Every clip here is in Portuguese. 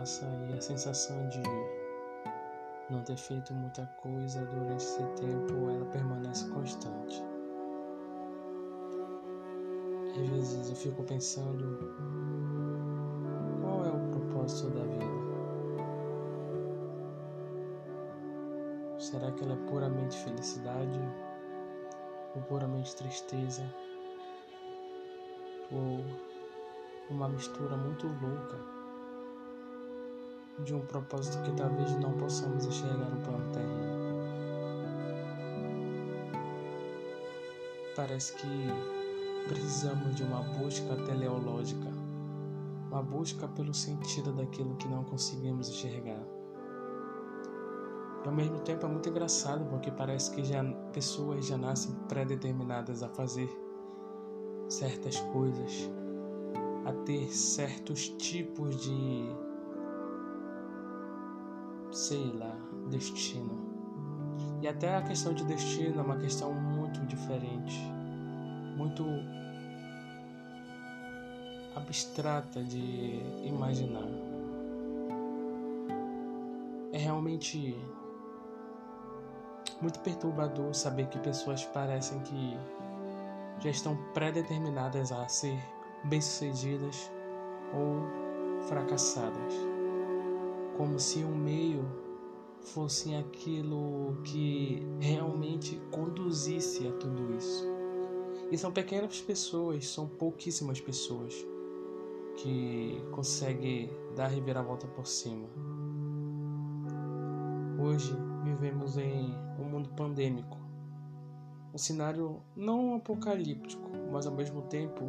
passa e a sensação de não ter feito muita coisa durante esse tempo, ela permanece constante. Às vezes eu fico pensando qual é o propósito da vida. Será que ela é puramente felicidade ou puramente tristeza? Ou uma mistura muito louca de um propósito que talvez não possamos enxergar no plano terreno? Parece que precisamos de uma busca teleológica, uma busca pelo sentido daquilo que não conseguimos enxergar. E ao mesmo tempo é muito engraçado porque parece que já pessoas já nascem pré-determinadas a fazer certas coisas, a ter certos tipos de sei lá, destino. E até a questão de destino é uma questão muito diferente, muito abstrata de imaginar. É realmente muito perturbador saber que pessoas parecem que já estão pré-determinadas a ser bem-sucedidas ou fracassadas, como se o meio fosse aquilo que realmente conduzisse a tudo isso. E são pequenas pessoas, são pouquíssimas pessoas que conseguem dar a reviravolta por cima. Hoje vivemos em um mundo pandêmico, um cenário não apocalíptico, mas ao mesmo tempo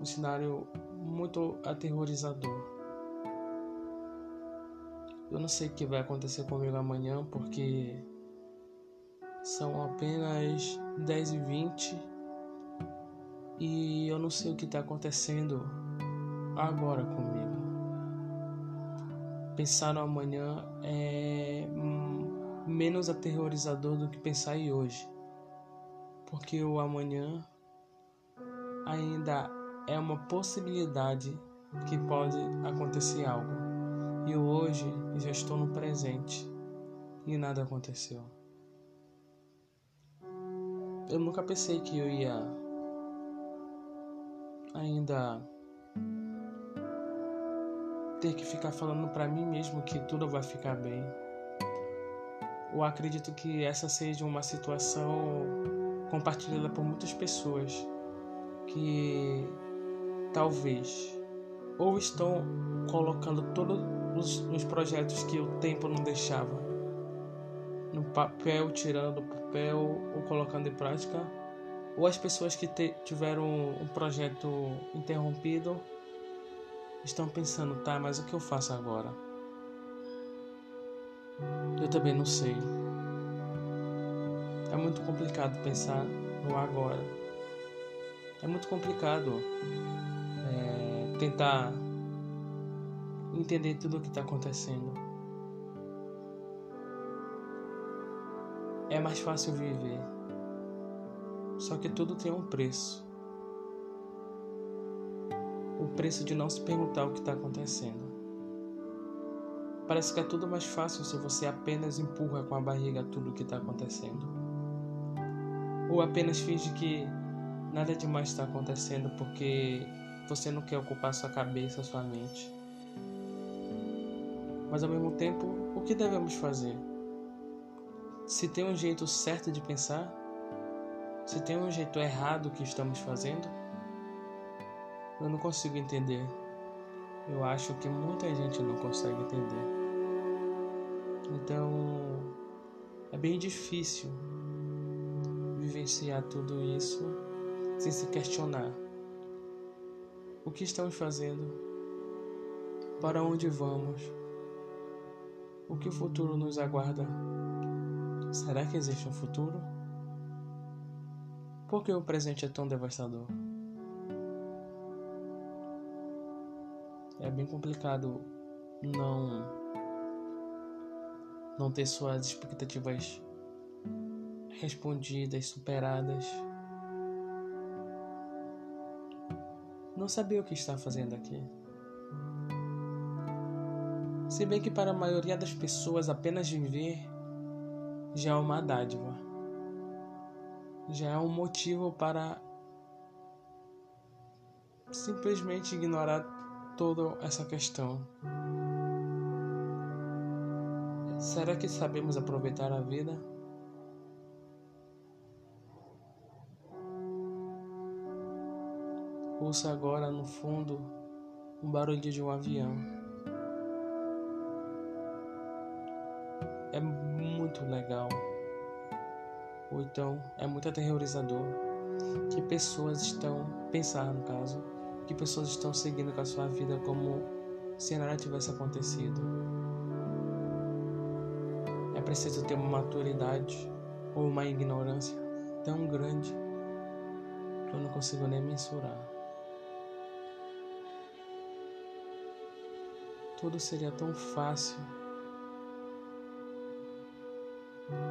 um cenário muito aterrorizador. Eu não sei o que vai acontecer comigo amanhã porque são apenas 10 e 20 e eu não sei o que está acontecendo agora comigo. Pensar no amanhã é menos aterrorizador do que pensar em hoje, porque o amanhã ainda é uma possibilidade que pode acontecer algo, e hoje já estou no presente e nada aconteceu. Eu nunca pensei que eu ia ainda ter que ficar falando para mim mesmo que tudo vai ficar bem. Eu acredito que essa seja uma situação compartilhada por muitas pessoas que talvez ou estão colocando todos os, os projetos que o tempo não deixava no papel, tirando do papel ou colocando em prática, ou as pessoas que te, tiveram um projeto interrompido estão pensando, tá, mas o que eu faço agora? Eu também não sei. É muito complicado pensar no agora. É muito complicado tentar entender tudo o que está acontecendo. É mais fácil viver. Só que tudo tem um preço o preço de não se perguntar o que está acontecendo. Parece que é tudo mais fácil se você apenas empurra com a barriga tudo o que está acontecendo. Ou apenas finge que nada demais está acontecendo porque você não quer ocupar sua cabeça, sua mente. Mas ao mesmo tempo, o que devemos fazer? Se tem um jeito certo de pensar, se tem um jeito errado que estamos fazendo, eu não consigo entender. Eu acho que muita gente não consegue entender. Então, é bem difícil vivenciar tudo isso sem se questionar. O que estamos fazendo? Para onde vamos? O que o futuro nos aguarda? Será que existe um futuro? Por que o presente é tão devastador? é bem complicado não não ter suas expectativas respondidas, superadas. Não saber o que está fazendo aqui. Se bem que para a maioria das pessoas apenas viver já é uma dádiva, já é um motivo para simplesmente ignorar toda essa questão. Será que sabemos aproveitar a vida? Ouça agora no fundo um barulho de um avião. É muito legal. Ou então é muito aterrorizador que pessoas estão, pensar no caso, que pessoas estão seguindo com a sua vida como se nada tivesse acontecido. É preciso ter uma maturidade ou uma ignorância tão grande que eu não consigo nem mensurar. Tudo seria tão fácil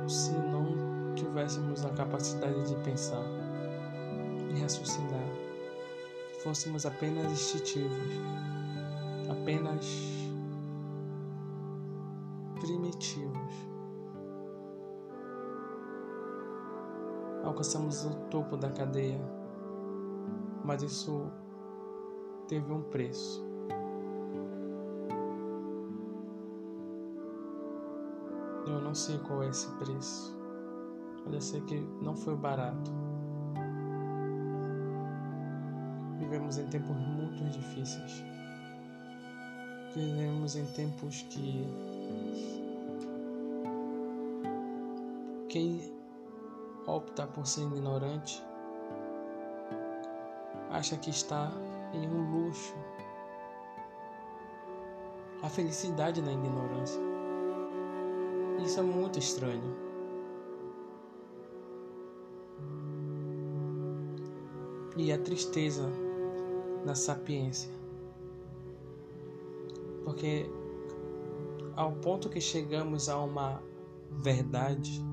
se não tivéssemos a capacidade de pensar e raciocinar fôssemos apenas instintivos, apenas primitivos. Alcançamos o topo da cadeia, mas isso teve um preço. Não sei qual é esse preço. Eu sei que não foi barato. Vivemos em tempos muito difíceis. Vivemos em tempos que quem opta por ser ignorante acha que está em um luxo. A felicidade na ignorância. Isso é muito estranho. E a tristeza na sapiência. Porque ao ponto que chegamos a uma verdade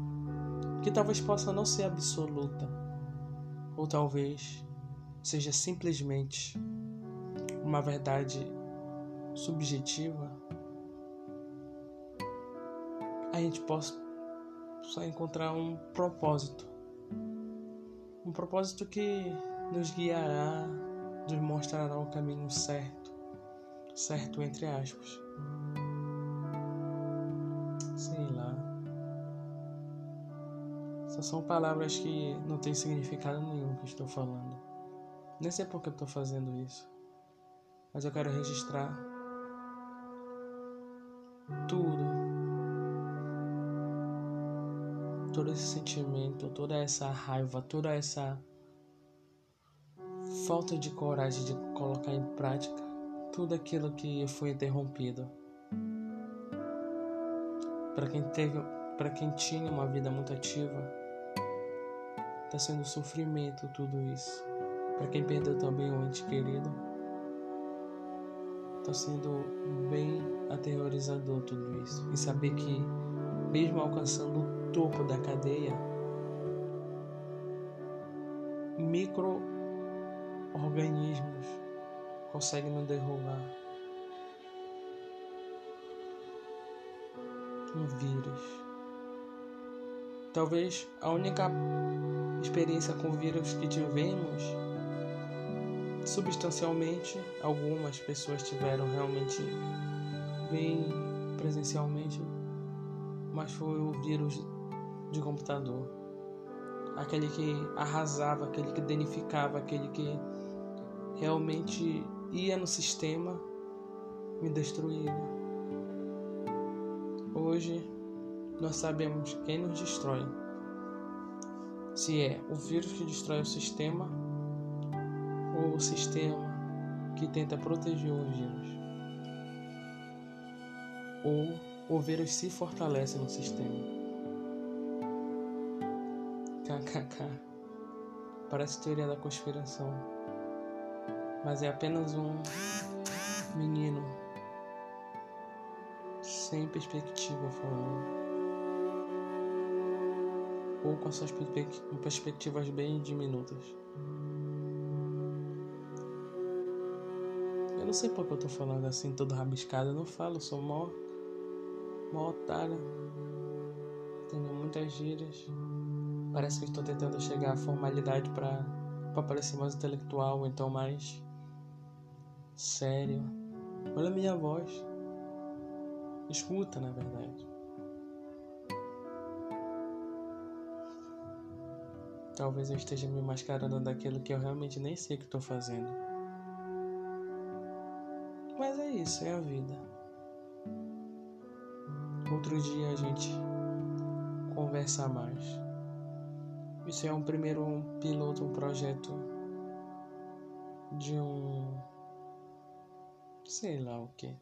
que talvez possa não ser absoluta, ou talvez seja simplesmente uma verdade subjetiva, a gente possa encontrar um propósito. Um propósito que nos guiará nos mostrará o caminho certo, certo entre aspas. Sei lá. Só são palavras que não têm significado nenhum que estou falando. Nem sei por que eu estou fazendo isso. Mas eu quero registrar tudo. Todo esse sentimento, toda essa raiva, toda essa falta de coragem de colocar em prática tudo aquilo que foi interrompido. Para quem teve, para quem tinha uma vida muito ativa, está sendo sofrimento tudo isso. Para quem perdeu também um ente querido, está sendo bem aterrorizador tudo isso. E saber que mesmo alcançando o topo da cadeia, micro organismos conseguem nos derrubar. Um vírus. Talvez a única experiência com vírus que tivemos, substancialmente, algumas pessoas tiveram realmente bem presencialmente, mas foi o vírus de computador. Aquele que arrasava, aquele que danificava, aquele que realmente ia no sistema, me destruía. Hoje nós sabemos quem nos destrói. Se é o vírus que destrói o sistema ou o sistema que tenta proteger o vírus. Ou o vírus se fortalece no sistema. KKK. Parece teoria da conspiração mas é apenas um menino sem perspectiva falando. Ou com suas perspectivas bem diminutas. Eu não sei porque eu tô falando assim, todo rabiscado. Eu não falo, sou mó. Mó. Tenho muitas gírias. Parece que estou tentando chegar à formalidade para parecer mais intelectual, então mais. sério. Olha a minha voz. Escuta, na verdade. Talvez eu esteja me mascarando daquilo que eu realmente nem sei que estou fazendo. Mas é isso, é a vida. Outro dia a gente conversa mais. Isso é um primeiro um piloto, um projeto de um. sei lá o que.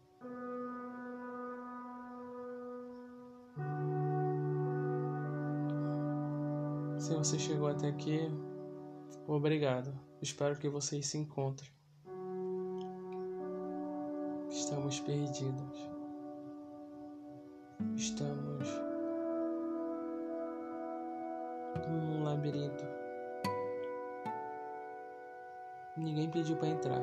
Se você chegou até aqui, obrigado. Espero que vocês se encontrem. Estamos perdidos. Estamos num labirinto. Ninguém pediu para entrar.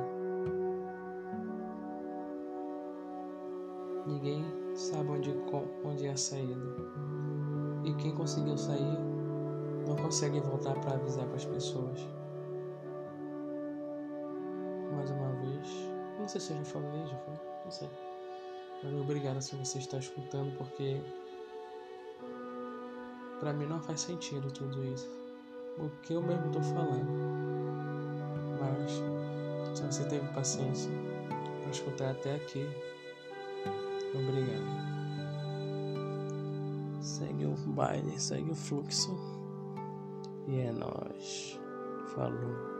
Ninguém sabe onde, onde é a saída. E quem conseguiu sair não consegue voltar para avisar para as pessoas. Mais uma vez, não sei se eu já falei, já falei, não sei. Mas obrigado se você está escutando, porque para mim não faz sentido tudo isso. O que eu mesmo estou falando. Mas se você teve paciência para escutar até aqui, obrigado. Segue o baile, segue o fluxo. E é nóis. Falou.